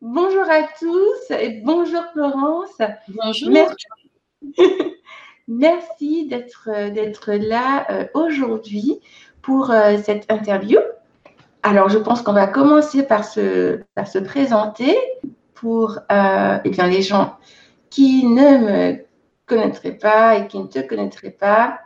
bonjour à tous et bonjour Florence. Bonjour. Merci, Merci d'être là euh, aujourd'hui pour euh, cette interview. Alors, je pense qu'on va commencer par se, par se présenter pour euh, eh bien, les gens qui ne me connaîtraient pas et qui ne te connaîtraient pas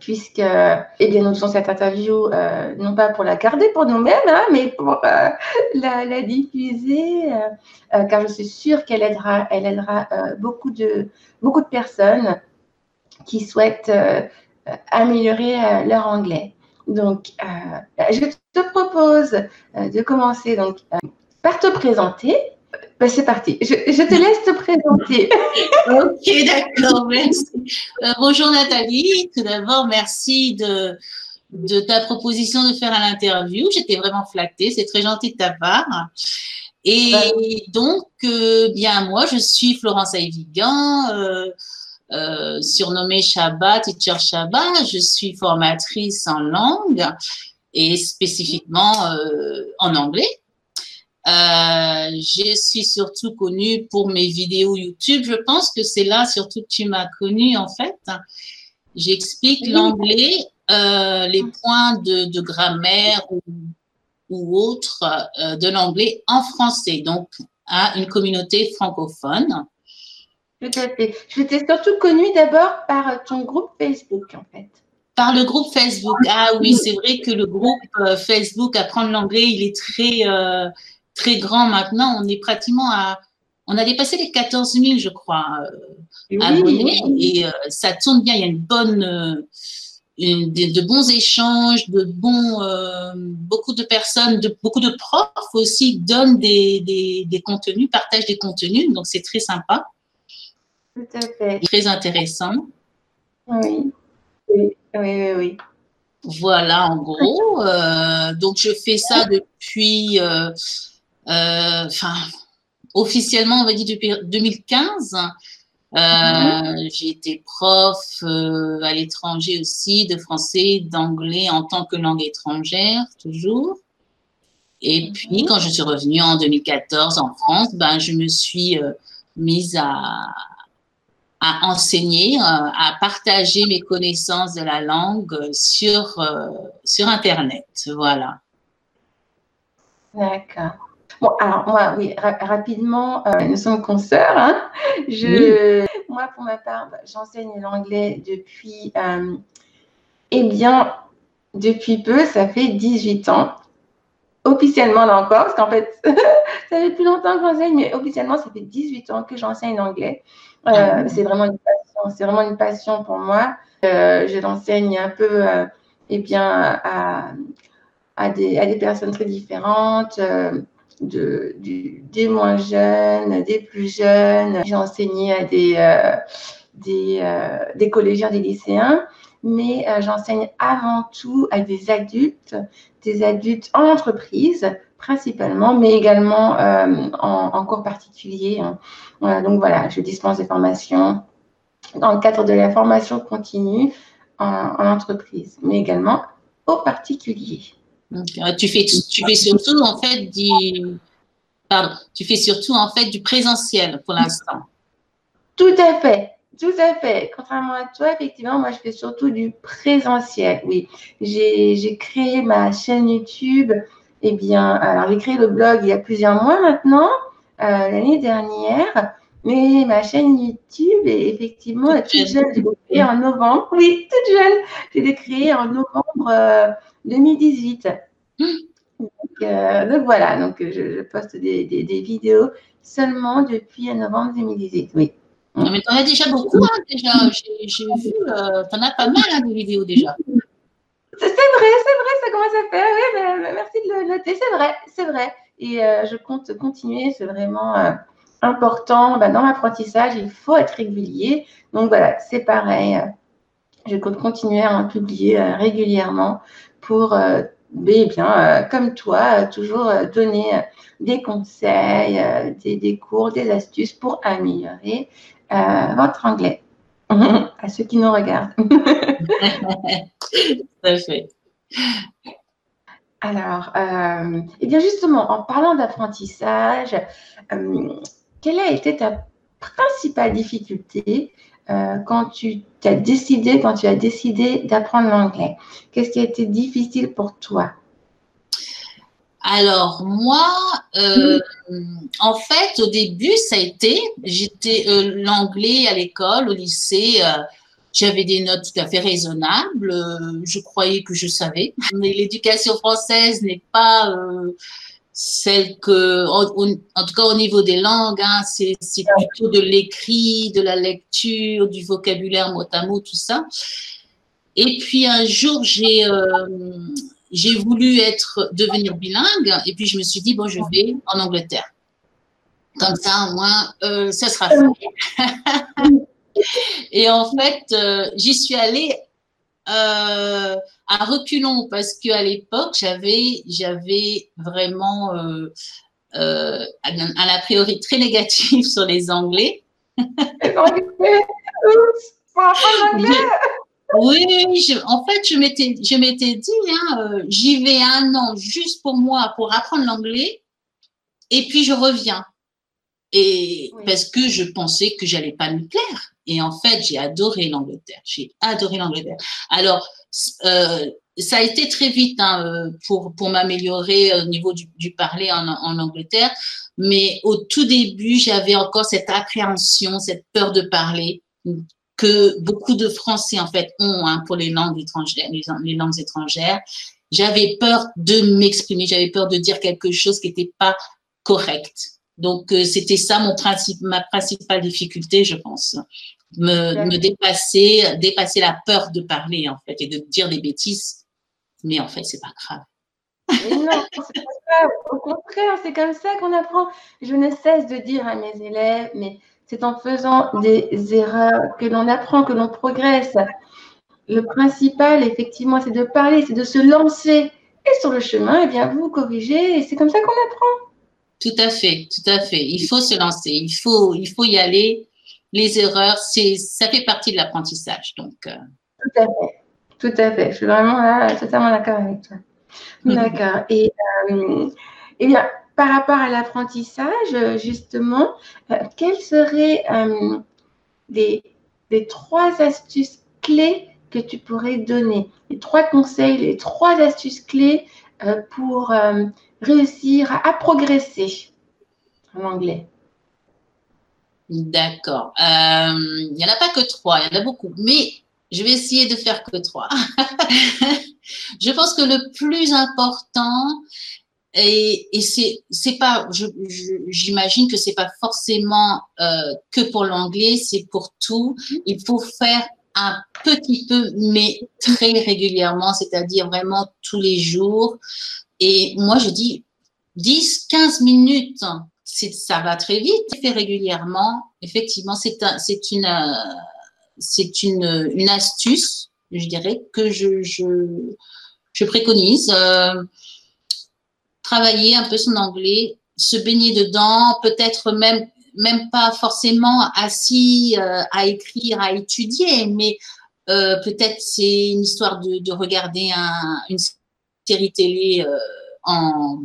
puisque eh bien, nous faisons cette interview euh, non pas pour la garder pour nous-mêmes, hein, mais pour euh, la, diffuser, euh, car je suis sûre qu'elle aidera, elle aidera beaucoup, de, beaucoup de personnes qui souhaitent améliorer leur anglais. Donc, je te propose de commencer donc, par te présenter ben, c'est parti. Je, te laisse te présenter. ok, d'accord, merci. Euh, bonjour Nathalie. Tout d'abord, merci de, de ta proposition de faire un interview. J'étais vraiment flattée. C'est très gentil de ta part. Et donc, euh, bien, moi, je suis Florence Ayvigan, euh, euh, surnommée Shabbat, teacher Shabbat. Je suis formatrice en langue et spécifiquement en anglais. Euh, je suis surtout connue pour mes vidéos YouTube. Je pense que c'est là surtout que tu m'as connue en fait. J'explique l'anglais, euh, les points de, de grammaire ou, ou autres euh, de l'anglais en français, donc à une communauté francophone. Tout à fait. Je t'ai surtout connue d'abord par ton groupe Facebook en fait. Par le groupe Facebook. Ah oui, c'est vrai que le groupe Facebook Apprendre l'anglais, il est très très grand maintenant. On est pratiquement à, on a dépassé les 14 000, je crois, euh, abonnés. Et euh, ça tourne bien. Il y a une bonne, euh, de, bons échanges, de bons, beaucoup de personnes, de, beaucoup de profs aussi donnent des, des, contenus, partagent des contenus. Donc, c'est très sympa. Tout à fait. Très intéressant. Oui, oui, oui, oui. Voilà, en gros. donc, je fais ça depuis euh, enfin, officiellement, on va dire depuis 2015. Euh, mhm. J'ai été prof euh, à l'étranger aussi, de français, d'anglais en tant que langue étrangère, toujours. Et mhm. puis, quand je suis revenue en 2014 en France, ben, je me suis mise à, à enseigner, à partager mes connaissances de la langue sur, sur Internet. Voilà. D'accord. Bon, alors moi, oui, rapidement, euh, nous sommes consoeurs. Hein. Je, Moi, pour ma part, bah, j'enseigne l'anglais depuis, euh, eh bien, depuis peu, ça fait 18 ans. Officiellement, là encore, parce qu'en fait, ça fait plus longtemps que j'enseigne, mais officiellement, ça fait 18 ans que j'enseigne l'anglais. Euh, ah c'est vraiment une passion, c'est vraiment une passion pour moi. je l'enseigne un peu, eh bien, à, à, des, à, des, personnes très différentes de, des moins jeunes, des plus jeunes. J'ai enseigné à des, euh, euh, collégiens, des lycéens, mais euh, j'enseigne avant tout à des adultes, des adultes en entreprise principalement, mais également en, cours particulier. Hein. donc voilà, je dispense des formations dans le cadre de la formation continue en, en entreprise, mais également au particulier. Euh, tu fais, tu fais surtout en fait du, pardon, tu fais surtout en fait du présentiel pour l'instant. Tout à fait, tout à fait. Contrairement à toi, effectivement, moi je fais surtout du présentiel. Oui, j'ai créé ma chaîne YouTube. Eh bien, alors j'ai créé le blog il y a plusieurs mois maintenant, euh, l'année dernière. Mais ma chaîne YouTube est effectivement toute jeune. Je l'ai créée en novembre. Oui, toute jeune. Je l'ai créée en novembre euh, 2018. Euh, donc, voilà, donc je, poste des, des, vidéos seulement depuis novembre 2018. Oui. Non, mais tu en as déjà beaucoup, hein, déjà. J'ai vu, euh, tu en as pas mal hein, de vidéos déjà. C'est vrai, c'est vrai, ça commence à faire. Oui, mais, merci de le noter. C'est vrai, c'est vrai. Et euh, je compte continuer. C'est vraiment important. Ben, dans l'apprentissage, il faut être régulier. Donc voilà, c'est pareil. Je compte continuer à en publier régulièrement pour, euh, bien, euh, comme toi, euh, toujours donner des conseils, des, cours, des astuces pour améliorer votre anglais à ceux qui nous regardent. Fait. Alors, euh, eh bien justement, en parlant d'apprentissage, euh, quelle a été ta principale difficulté euh, quand tu as décidé, quand tu as décidé d'apprendre l'anglais? Qu'est-ce qui a été difficile pour toi? Alors moi, euh, en fait, au début, ça a été, j'étais euh, l'anglais à l'école, au lycée, j'avais des notes tout à fait raisonnables. je croyais que je savais. Mais l'éducation française n'est pas celle que, en, tout cas au niveau des langues, hein, c'est plutôt de l'écrit, de la lecture, du vocabulaire mot à mot, tout ça. Et puis un jour, j'ai euh, j'ai voulu être devenir bilingue, et puis je me suis dit bon, je vais en Angleterre. Comme ça, au moins, euh, ça sera fait. et en fait, euh, j'y suis allée euh, à reculons parce qu'à l'époque, j'avais, j'avais vraiment euh, euh, un, a priori très négatif sur les Anglais. oui, en fait, je m'étais, je m'étais dit, hein, j'y vais un an juste pour moi, pour apprendre l'anglais, et puis je reviens. Et parce que je pensais que j'allais pas me plaire. Et en fait, j'ai adoré l'Angleterre. J'ai adoré l'Angleterre. Alors, euh, ça a été très vite hein, euh, pour, pour m'améliorer au niveau du, du parler en, en, Angleterre. Mais au tout début, j'avais encore cette appréhension, cette peur de parler que beaucoup de Français en fait ont hein, pour les langues étrangères, les, les langues étrangères. J'avais peur de m'exprimer, j'avais peur de dire quelque chose qui n'était pas correct. Donc euh, c'était ça mon principe, ma principale difficulté, je pense me, me, dépasser, dépasser la peur de parler en fait et de dire des bêtises. Mais en fait, c'est pas grave. non, c'est pas grave. Au contraire, c'est comme ça qu'on apprend. Je ne cesse de dire à mes élèves, mais c'est en faisant des erreurs que l'on apprend, que l'on progresse. Le principal, effectivement, c'est de parler, c'est de se lancer. Et sur le chemin, eh bien, vous corrigez et c'est comme ça qu'on apprend. Tout à fait, tout à fait. Il faut se lancer, il faut, il faut y aller les erreurs, c'est, ça fait partie de l'apprentissage. Donc, euh. Tout à fait. Tout à fait. Je suis vraiment là, totalement d'accord avec toi. Mhm. D'accord. Et, euh, eh bien, par rapport à l'apprentissage, justement, euh, quelles seraient les, trois astuces clés que tu pourrais donner? Les trois conseils, les trois astuces clés pour réussir à progresser en anglais D'accord. Euh, il n'y en a pas que trois, il y en a beaucoup. Mais je vais essayer de faire que trois. je pense que le plus important, et, c'est pas, j'imagine que c'est pas forcément euh, que pour l'anglais, c'est pour tout. Il faut faire un petit peu, mais très régulièrement, c'est-à-dire vraiment tous les jours. Et moi, je dis 10, 15 minutes ça va très vite. Fait régulièrement, effectivement, c'est euh, une, astuce, je dirais, que je, préconise. Euh, travailler un peu son anglais, se baigner dedans, peut-être même, même pas forcément assis euh, à écrire, à étudier, mais peut-être c'est une histoire de, de regarder un, une série télé euh, en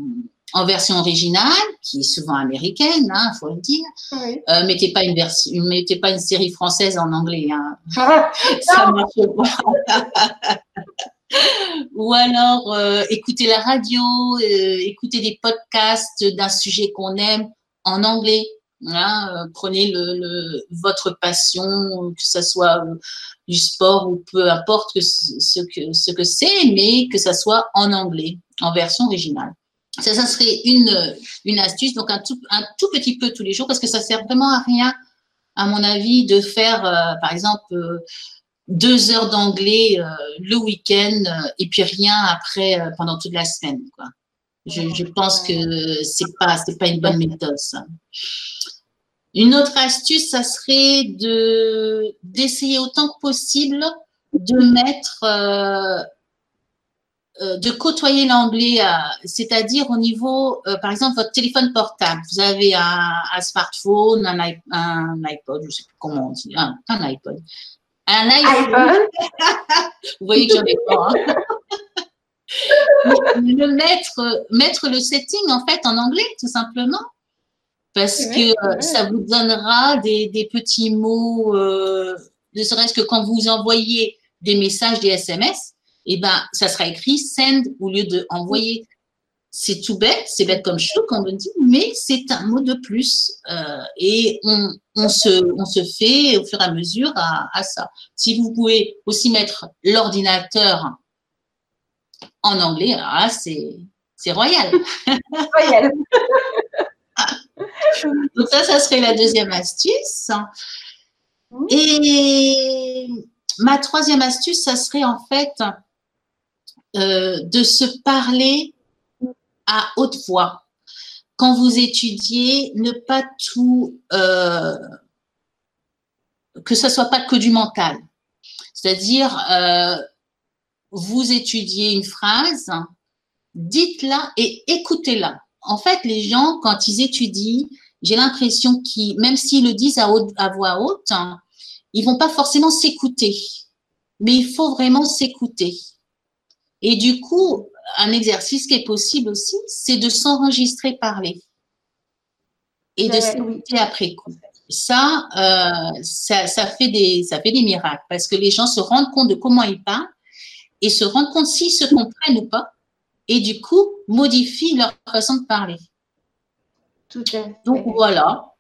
en version originale, qui est souvent américaine, il hein, faut le dire. Oui. Euh, mettez pas une version, mettez pas une série française en anglais, hein. ça marche pas. Ou alors euh, écoutez la radio, euh, écoutez des podcasts d'un sujet qu'on aime en anglais. Euh, prenez votre passion, que ce soit euh, du sport ou peu importe ce que ce que c'est, mais que ça soit en anglais, en version originale. Ça, ça serait une, astuce, donc un tout, petit peu tous les jours, parce que ça sert vraiment à rien, à mon avis, de faire, euh, par exemple, deux heures d'anglais le week-end et puis rien après pendant toute la semaine. Je, je pense que c'est pas c'est pas une bonne méthode ça. Une autre astuce, ça serait de d'essayer autant que possible de mettre euh, de côtoyer l'anglais, euh, c'est-à-dire au niveau, euh, par exemple, votre téléphone portable. Vous avez un, smartphone, un, iPod, je ne sais plus comment on dit, un, iPod. Un iPhone. Vous voyez que j'en ai pas. Hein. Le mettre, mettre le setting en fait en anglais, tout simplement. Parce que euh, ça vous donnera des, des petits mots, euh, ne serait-ce que quand vous envoyez des messages, des SMS, et eh ben, ça sera écrit send au lieu de envoyer. C'est tout bête, c'est bête comme chou, comme on dit, mais c'est un mot de plus. Euh, et on, on, se, on se fait au fur et à mesure à, à ça. Si vous pouvez aussi mettre l'ordinateur en anglais, ah, c'est, royal. Donc ça, ça serait la deuxième astuce. Et ma troisième astuce, ça serait en fait euh, de se parler à haute voix. Quand vous étudiez, ne pas tout, euh, que ce soit pas que du mental. C'est-à-dire, euh, vous étudiez une phrase, dites-la et écoutez-la. En fait, les gens, quand ils étudient, j'ai l'impression qu'ils, même s'ils le disent à, à voix haute, ils vont pas forcément s'écouter. Mais il faut vraiment s'écouter. Et du coup, un exercice qui est possible aussi, c'est de s'enregistrer parler et de s'écouter après coup. Ça, euh, ça, ça, fait des, ça fait des miracles parce que les gens se rendent compte de comment ils parlent et se rendent compte s'ils se comprennent ou pas et du coup modifient leur façon de parler. Tout à fait. Donc voilà,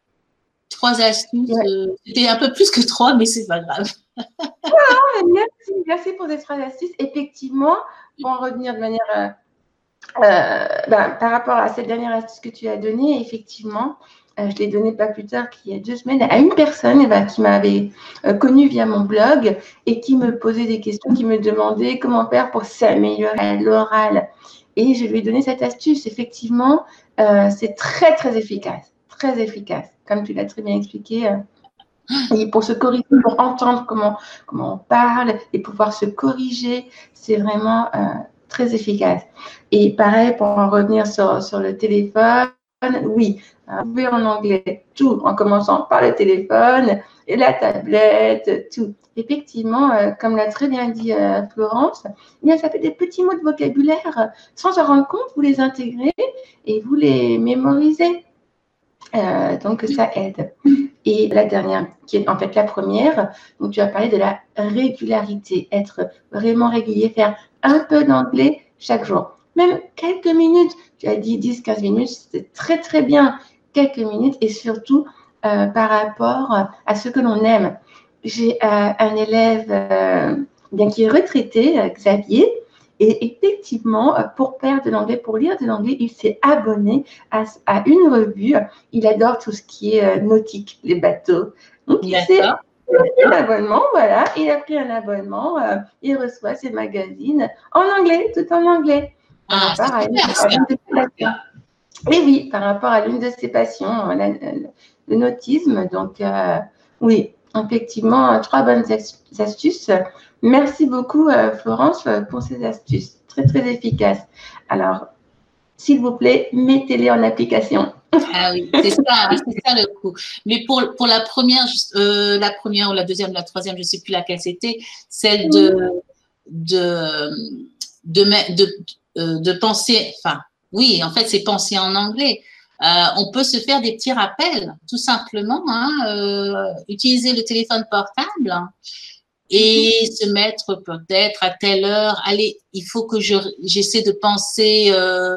trois astuces. Euh, c'était un peu plus que trois, mais c'est pas grave. merci, merci pour ces trois astuces. Effectivement, pour en revenir de manière euh, euh, ben, par rapport à cette dernière astuce que tu as donnée, effectivement, je l'ai donnée pas plus tard qu'il y a deux semaines à une personne qui m'avait connue via mon blog et qui me posait des questions, qui me demandait comment faire pour s'améliorer à l'oral. Et je lui ai donné cette astuce. Effectivement, c'est très, très efficace. Très efficace. Comme tu l'as très bien expliqué, et pour se corriger, pour entendre comment, comment on parle et pouvoir se corriger, c'est vraiment euh, très efficace. Et pareil, pour en revenir sur, sur le téléphone, oui, pouvez en anglais tout, en commençant par le téléphone et la tablette, tout. Effectivement, euh, comme l'a très bien dit euh, Florence, bien, ça fait des petits mots de vocabulaire. Sans se rendre compte, vous les intégrez et vous les mémorisez. donc, ça aide. Et la dernière, qui est en fait la première, donc tu as parlé de la régularité, être vraiment régulier, faire un peu d'anglais chaque jour. Même quelques minutes, tu as dit 10-15 minutes, c'est très très bien, quelques minutes et surtout euh, par rapport à ce que l'on aime. J'ai euh, un élève euh, bien qui est retraité, Xavier, et effectivement, pour faire de l'anglais, pour lire de l'anglais, il s'est abonné à, une revue. Il adore tout ce qui est nautique, les bateaux. Donc, il s'est un abonnement, voilà. Il a pris un abonnement. Euh, il reçoit ses magazines en anglais, tout en anglais. Ah, et oui, par rapport à l'une de ses passions, le nautisme. Donc, oui, effectivement, trois bonnes astuces. Merci beaucoup, euh, Florence, euh, pour ces astuces très, très efficaces. Alors, s'il vous plaît, mettez-les en application. Ah oui, c'est ça, c'est ça le coup. Mais pour, pour la première, euh, la première ou la deuxième, la troisième, je ne sais plus laquelle c'était, celle de, de, de, de, penser, enfin, oui, en fait, c'est penser en anglais. on peut se faire des petits rappels, tout simplement, hein, utiliser le téléphone portable et se mettre peut-être à telle heure. Allez, il faut que je j'essaie de penser euh,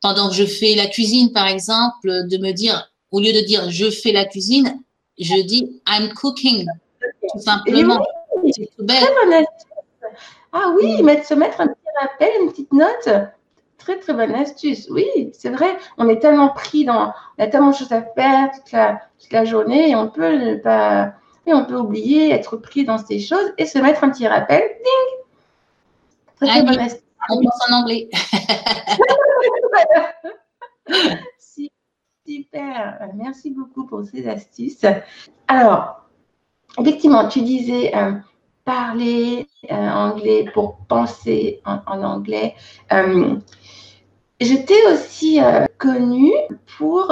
pendant que je fais la cuisine, par exemple, de me dire au lieu de dire je fais la cuisine, je dis I'm cooking, tout simplement. C'est tout bête. Ah oui, mm. se mettre un petit rappel, une petite note. Très très bonne astuce. Oui, c'est vrai. On est tellement pris dans, on a tellement de choses à faire toute la, toute la journée et on peut ne pas et on peut oublier, être pris dans ces choses et se mettre un petit rappel. Ding Très, très On pense en anglais. Super. Merci beaucoup pour ces astuces. Alors, effectivement, tu disais euh, parler euh, anglais pour penser en, anglais. Euh, je t'ai aussi connue pour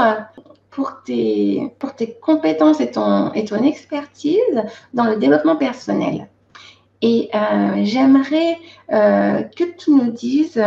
pour tes, pour tes compétences et ton, et ton expertise dans le développement personnel. Et j'aimerais que tu nous dises,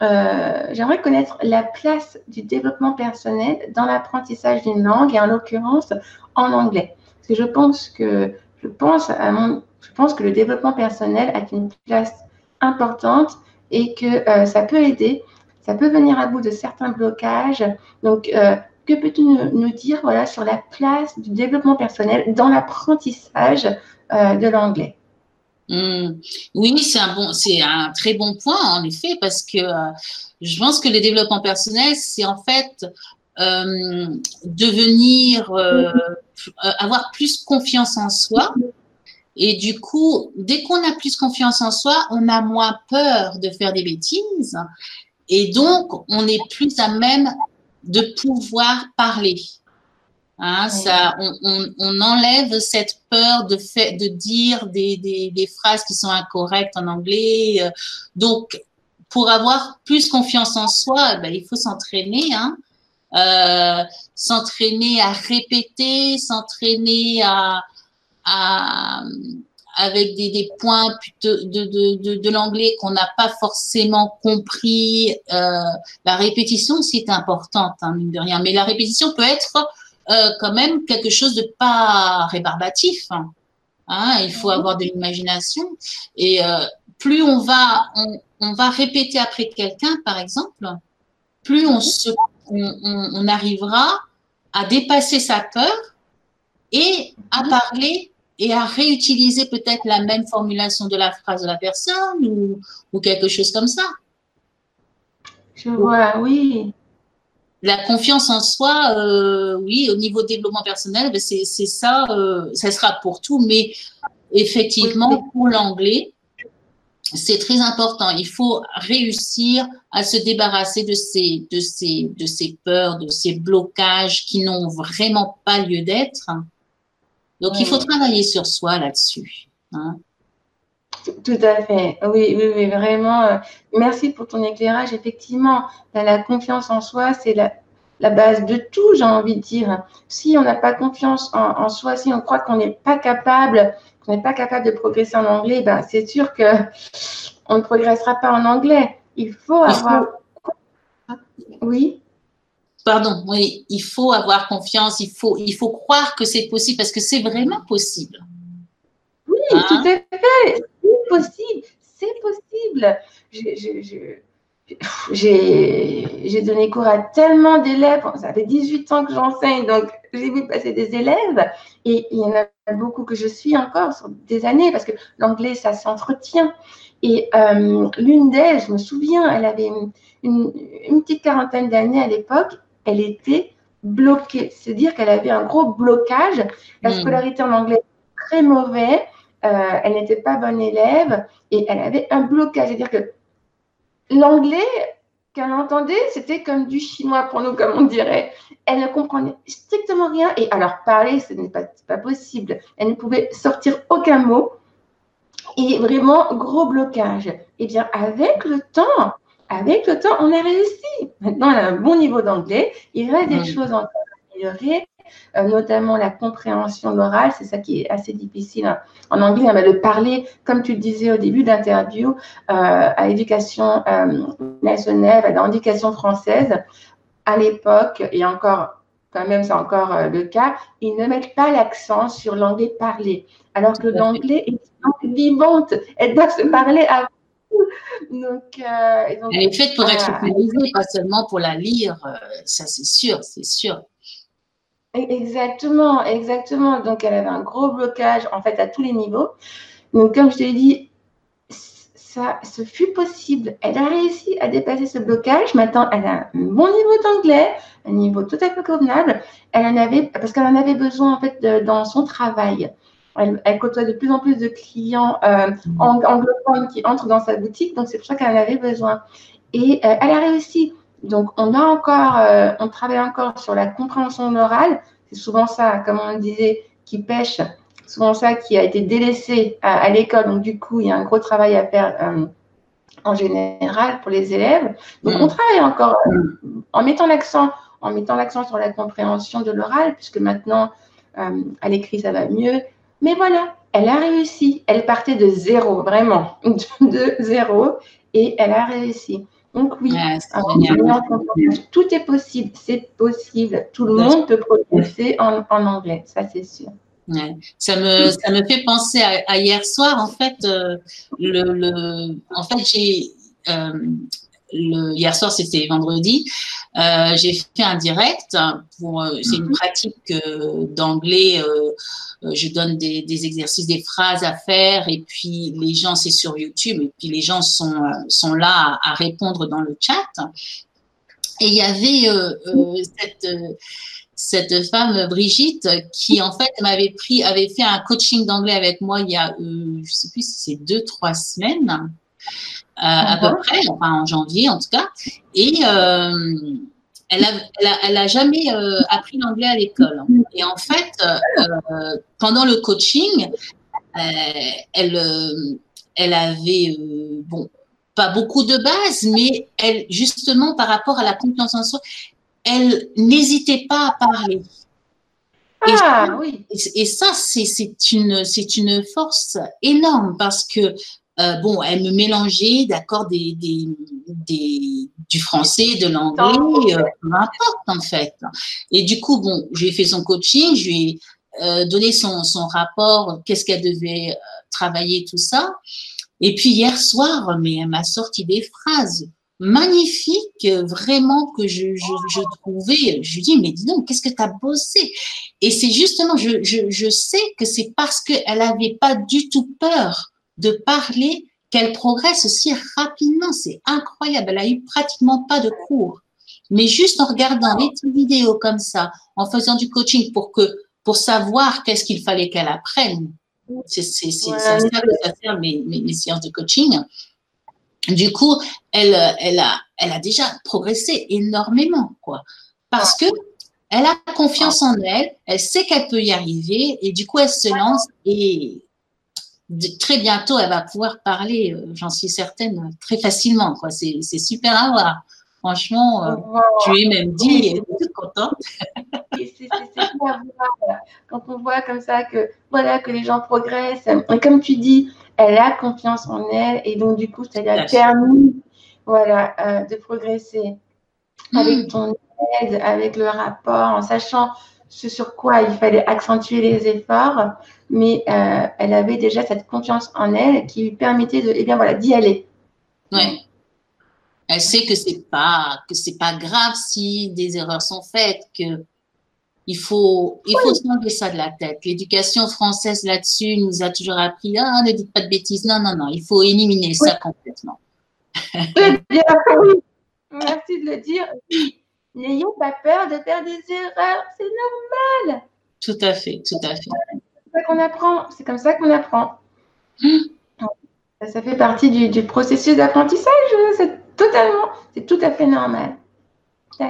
j'aimerais connaître la place du développement personnel dans l'apprentissage d'une langue et en l'occurrence en anglais. Parce que je pense que je pense à mon, je pense que le développement personnel a une place importante et que euh, ça peut aider, ça peut venir à bout de certains blocages. Donc, euh, que peux-tu nous, dire voilà, sur la place du développement personnel dans l'apprentissage euh, de l'anglais? Hmm. Oui, c'est un, bon, un très bon point, en effet, parce que je pense que le développement personnel, c'est en fait devenir, avoir plus confiance en soi et du coup, dès qu'on a plus confiance en soi, on a moins peur de faire des bêtises. Et donc, on est plus à même de pouvoir parler. Hein, ça, on, on, enlève cette peur de, fait, de dire des, des, des, phrases qui sont incorrectes en anglais. Donc, pour avoir plus confiance en soi, ben, il faut s'entraîner. Hein, euh, s'entraîner à répéter, s'entraîner à, avec des, des points de, de, de, de l'anglais qu'on n'a pas forcément compris. Euh, la répétition aussi est importante, hein, mine de rien. Mais la répétition peut être euh, quand même quelque chose de pas rébarbatif. Hein. Hein, il faut avoir de l'imagination. Et euh, plus on va, on, on, va répéter après quelqu'un, par exemple, plus on, se, on, on arrivera à dépasser sa peur et à parler et à réutiliser peut-être la même formulation de la phrase de la personne ou, ou quelque chose comme ça. Je vois, oui. La confiance en soi, euh, oui, au niveau développement personnel, ben, c'est ça, euh, ça sera pour tout, mais effectivement, pour l'anglais, c'est très important. Il faut réussir à se débarrasser de ces, de ces, de ces peurs, de ces blocages qui n'ont vraiment pas lieu d'être donc, il faut travailler sur soi là-dessus. Hein. Tout à fait. Oui, oui, oui, vraiment. Euh, merci pour ton éclairage. Effectivement, la confiance en soi, c'est la, base de tout, j'ai envie de dire. Si on n'a pas confiance en, soi, si on croit qu'on n'est pas capable, qu'on n'est pas capable de progresser en anglais, ben, c'est sûr que on ne progressera pas en anglais. Il faut avoir. Oui pardon, oui, il faut avoir confiance, il faut, il faut croire que c'est possible parce que c'est vraiment possible. Oui, hein? tout à fait, c'est possible, c'est possible. J'ai donné cours à tellement d'élèves, ça fait 18 ans que j'enseigne, donc j'ai vu passer des élèves et il y en a beaucoup que je suis encore sur des années parce que l'anglais, ça s'entretient. Et euh, l'une d'elles, je me souviens, elle avait une, une petite quarantaine d'années à l'époque elle était bloquée. C'est-à-dire qu'elle avait un gros blocage. La hmm. scolarité en anglais très mauvais. Euh, elle n'était pas bonne élève et elle avait un blocage. C'est-à-dire que l'anglais qu'elle entendait, c'était comme du chinois pour nous, comme on dirait. Elle ne comprenait strictement rien. Et alors, parler, ce n'est pas, pas possible. Elle ne pouvait sortir aucun mot. Et vraiment, gros blocage. Eh bien, avec le temps, avec le temps, on a réussi. Maintenant, elle a un bon niveau d'anglais. Il reste des mm. choses encore à améliorer, euh, notamment la compréhension l'oral. C'est ça qui est assez difficile en anglais. Mais le parler, comme tu le disais au début d'interview, euh, à l'éducation euh, nationale, à l'éducation française, à l'époque, et encore quand même c'est encore le cas, ils ne mettent pas l'accent sur l'anglais parlé, alors que l'anglais est une langue vivante, elle doit se parler avant donc, euh, Elle est faite pour être utilisée, pas seulement pour la lire. Euh, ça, c'est sûr, c'est sûr. Exactement, exactement. Donc, elle avait un gros blocage, en fait, à tous les niveaux. Donc, comme je te l'ai dit, ça, ce fut possible. Elle a réussi à dépasser ce blocage. Maintenant, elle a un bon niveau d'anglais, un niveau tout à fait convenable. Elle en avait, parce qu'elle en avait besoin, en fait, dans son travail. Elle, côtoie de plus en plus de clients euh, mmh. anglophones qui entrent dans sa boutique, donc c'est pour ça qu'elle en avait besoin. Et euh, elle a réussi. Donc on a encore, euh, on travaille encore sur la compréhension orale. C'est souvent ça, comme on disait, qui pêche. Souvent ça qui a été délaissé à, l'école. Donc du coup, il y a un gros travail à faire en général pour les élèves. Donc on mmh. travaille encore en mettant l'accent, en mettant l'accent sur la compréhension de l'oral, puisque maintenant à l'écrit ça va mieux Mais voilà, elle a réussi. Elle partait de zéro, vraiment, de zéro, et elle a réussi. Donc oui, tout est possible, c'est possible. Tout le monde peut progresser en, anglais, ça c'est sûr. Ça, me, ça me fait penser à, hier soir, en fait, euh, le, le, en fait j'ai euh, le, hier soir, c'était vendredi, euh, j'ai fait un direct pour, euh, c'est une mhm. pratique euh, d'anglais. je donne des, des, exercices, des phrases à faire, et puis les gens, c'est sur YouTube, et puis les gens sont, sont là à, répondre dans le chat. Et il y avait cette cette femme Brigitte qui en fait m'avait pris, avait fait un coaching d'anglais avec moi il y a, je sais plus si c'est deux trois semaines. Euh, à peu près, enfin en janvier en tout cas. Et euh, elle a, elle, a, jamais euh, appris l'anglais à l'école. Et en fait, pendant le coaching, elle, elle avait, bon, pas beaucoup de base, mais elle, justement, par rapport à la confiance en soi, elle n'hésitait pas à parler. Ah, et, oui. et, ça, c'est une, une force énorme parce que euh, bon, elle me mélangeait, d'accord, des, des, des, du français, de l'anglais, euh, peu importe en fait. Et du coup, bon, je lui ai fait son coaching, je lui ai euh, donné son, son rapport, qu'est-ce qu'elle devait travailler, tout ça. Et puis hier soir, mais elle m'a sorti des phrases magnifiques, vraiment que je, je, je trouvais. Je lui dis, mais dis donc, qu'est-ce que tu as bossé? Et c'est justement, je, je, je sais que c'est parce qu'elle n'avait pas du tout peur de parler qu'elle progresse aussi rapidement. C'est incroyable. Elle a eu pratiquement pas de cours. Mais juste en regardant des vidéos comme ça, en faisant du coaching pour que, pour savoir qu'est-ce qu'il fallait qu'elle apprenne. C'est ça que ça sert mes, mes, séances de coaching. Du coup, elle, elle, a, elle a déjà progressé énormément, quoi. Parce que elle a confiance en elle, elle sait qu'elle peut y arriver, et du coup, elle se lance et très bientôt, elle va pouvoir parler, euh, j'en suis certaine, très facilement. Quoi. C'est, super à voir. Franchement, euh, je lui ai même dit, elle est contente. c'est, Quand on voit comme ça que, voilà, que les gens progressent, et comme tu dis, elle a confiance en elle, et donc du coup, ça lui a permis voilà, euh, de progresser avec hmm. ton aide, avec le rapport, en sachant ce sur quoi il fallait accentuer les efforts, mais euh, elle avait déjà cette confiance en elle qui lui permettait de, eh bien voilà, d'y aller. Ouais. Elle sait que c'est pas que c'est pas grave si des erreurs sont faites, que il faut il faut se enlever ça de la tête. L'éducation française là-dessus nous a toujours appris ah ne dites pas de bêtises. Non non non, il faut éliminer ça complètement. Merci de le dire. N'ayons pas peur de faire des erreurs, c'est normal. Tout à fait, tout à fait. C'est comme ça qu'on apprend. C'est comme ça qu'on apprend. Hmm. Ça fait partie du, processus d'apprentissage. C'est totalement, c'est tout à fait normal.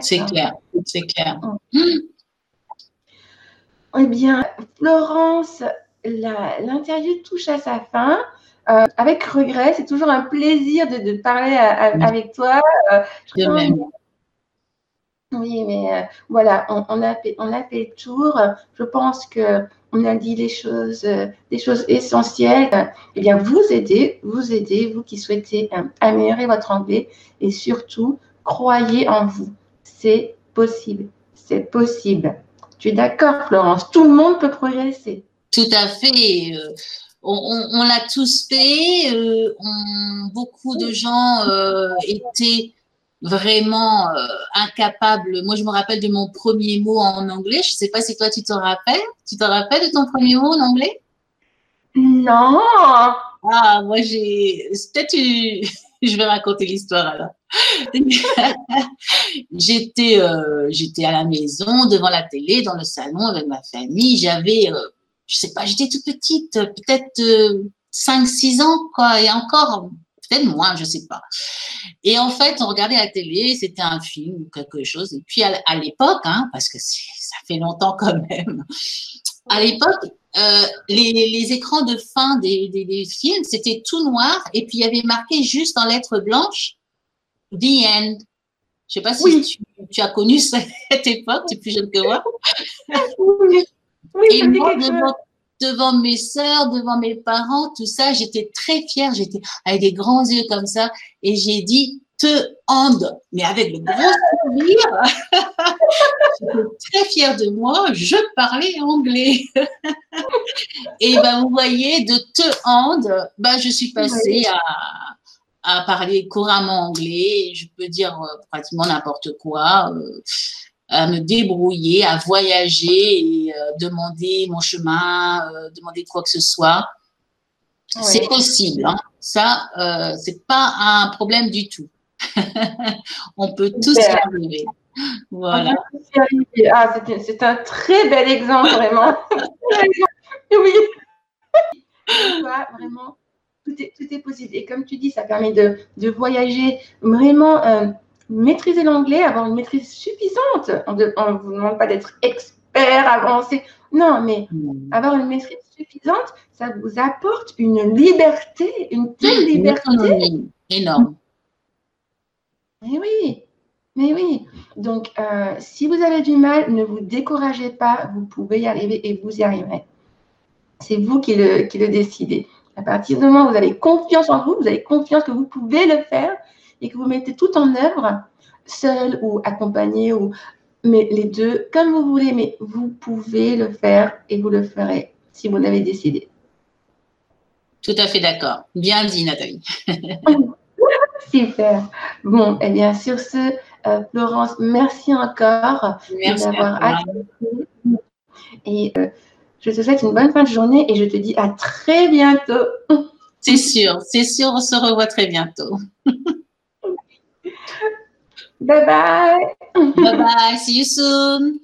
C'est clair, c'est clair. Hmm. Eh bien, Florence, l'interview touche à sa fin. Euh, avec regret, c'est toujours un plaisir de, parler avec toi. Euh, de même. Oui, mais euh, voilà, on, a fait, on a fait le tour. Je pense que on a dit les choses, euh, des choses essentielles. Eh bien, vous aidez, vous aidez, vous qui souhaitez euh, améliorer votre anglais et surtout, croyez en vous. C'est possible. C'est possible. Tu es d'accord, Florence? Tout le monde peut progresser. Tout à fait. On, l'a tous fait. beaucoup de gens étaient vraiment euh, incapable. Moi, je me rappelle de mon premier mot en anglais. Je ne sais pas si toi, tu t'en rappelles. Tu t'en rappelles de ton premier mot en anglais? Non. Ah, moi, j'ai. Peut-être je vais raconter l'histoire alors. j'étais, euh, j'étais à la maison, devant la télé, dans le salon avec ma famille. J'avais, euh, je sais pas, j'étais toute petite, peut-être 5-6 ans, quoi, et encore peut-être moins, je sais pas. Et en fait, on regardait la télé, c'était un film ou quelque chose. Et puis à, l'époque, hein, parce que ça fait longtemps quand même, à l'époque, euh, les, écrans de fin des, films, c'était tout noir et puis il y avait marqué juste en lettres blanches The End. Je sais pas si tu, as connu cette époque, tu es plus jeune que moi. Oui, oui et moi, devant mes sœurs, devant mes parents, tout ça. J'étais très fière, j'étais avec des grands yeux comme ça, et j'ai dit te hande, mais avec le gros sourire. j'étais très fière de moi, je parlais anglais. et ben vous voyez, de te hande, ben je suis passée à à parler couramment anglais, je peux dire euh, pratiquement n'importe quoi, euh, à me débrouiller, à voyager et euh, demander mon chemin, demander quoi que ce soit. C'est possible. Hein. Ça, c'est pas un problème du tout. On peut tous y arriver. Voilà. Ah, c'est un très bel exemple, vraiment. oui. vraiment tout est, possible. Et comme tu dis, ça permet de, voyager vraiment, euh, maîtriser l'anglais, avoir une maîtrise suffisante. On ne vous demande pas d'être expert, avancé. Non, mais hmm. avoir une maîtrise suffisante, ça vous apporte une liberté, une telle liberté. énorme. Mais oui, mais oui. Donc, euh, si vous avez du mal, ne vous découragez pas, vous pouvez y arriver et vous y arriverez. C'est vous qui le, qui le décidez. À partir du moment où vous avez confiance en vous, vous avez confiance que vous pouvez le faire et que vous mettez tout en œuvre, seul ou accompagné, ou, mais les deux, comme vous voulez, mais vous pouvez le faire et vous le ferez si vous l'avez décidé. Tout à fait d'accord. Bien dit, Nathalie. Super. Bon, et eh bien, sur ce, euh, Florence, merci encore d'avoir Et euh, je te souhaite une bonne fin de journée et je te dis à très bientôt. C'est sûr, c'est sûr, on se revoit très bientôt. bye bye. Bye bye, see you soon.